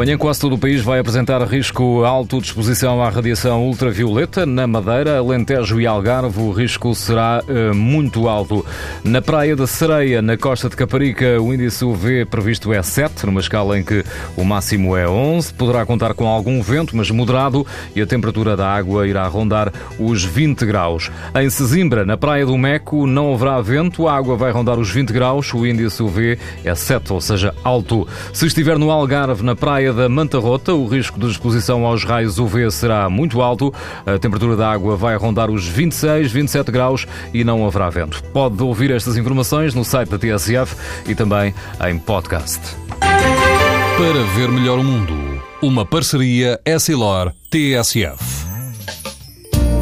Amanhã quase todo o país vai apresentar risco alto de exposição à radiação ultravioleta. Na Madeira, Alentejo e Algarve, o risco será uh, muito alto. Na Praia da Sereia, na costa de Caparica, o índice UV previsto é 7, numa escala em que o máximo é 11. Poderá contar com algum vento, mas moderado, e a temperatura da água irá rondar os 20 graus. Em Sesimbra, na Praia do Meco, não haverá vento, a água vai rondar os 20 graus, o índice UV é 7, ou seja, alto. Se estiver no Algarve, na praia da Manta Rota, o risco de exposição aos raios UV será muito alto. A temperatura da água vai rondar os 26, 27 graus e não haverá vento. Pode ouvir estas informações no site da TSF e também em podcast. Para ver melhor o mundo, uma parceria Essilor-TSF.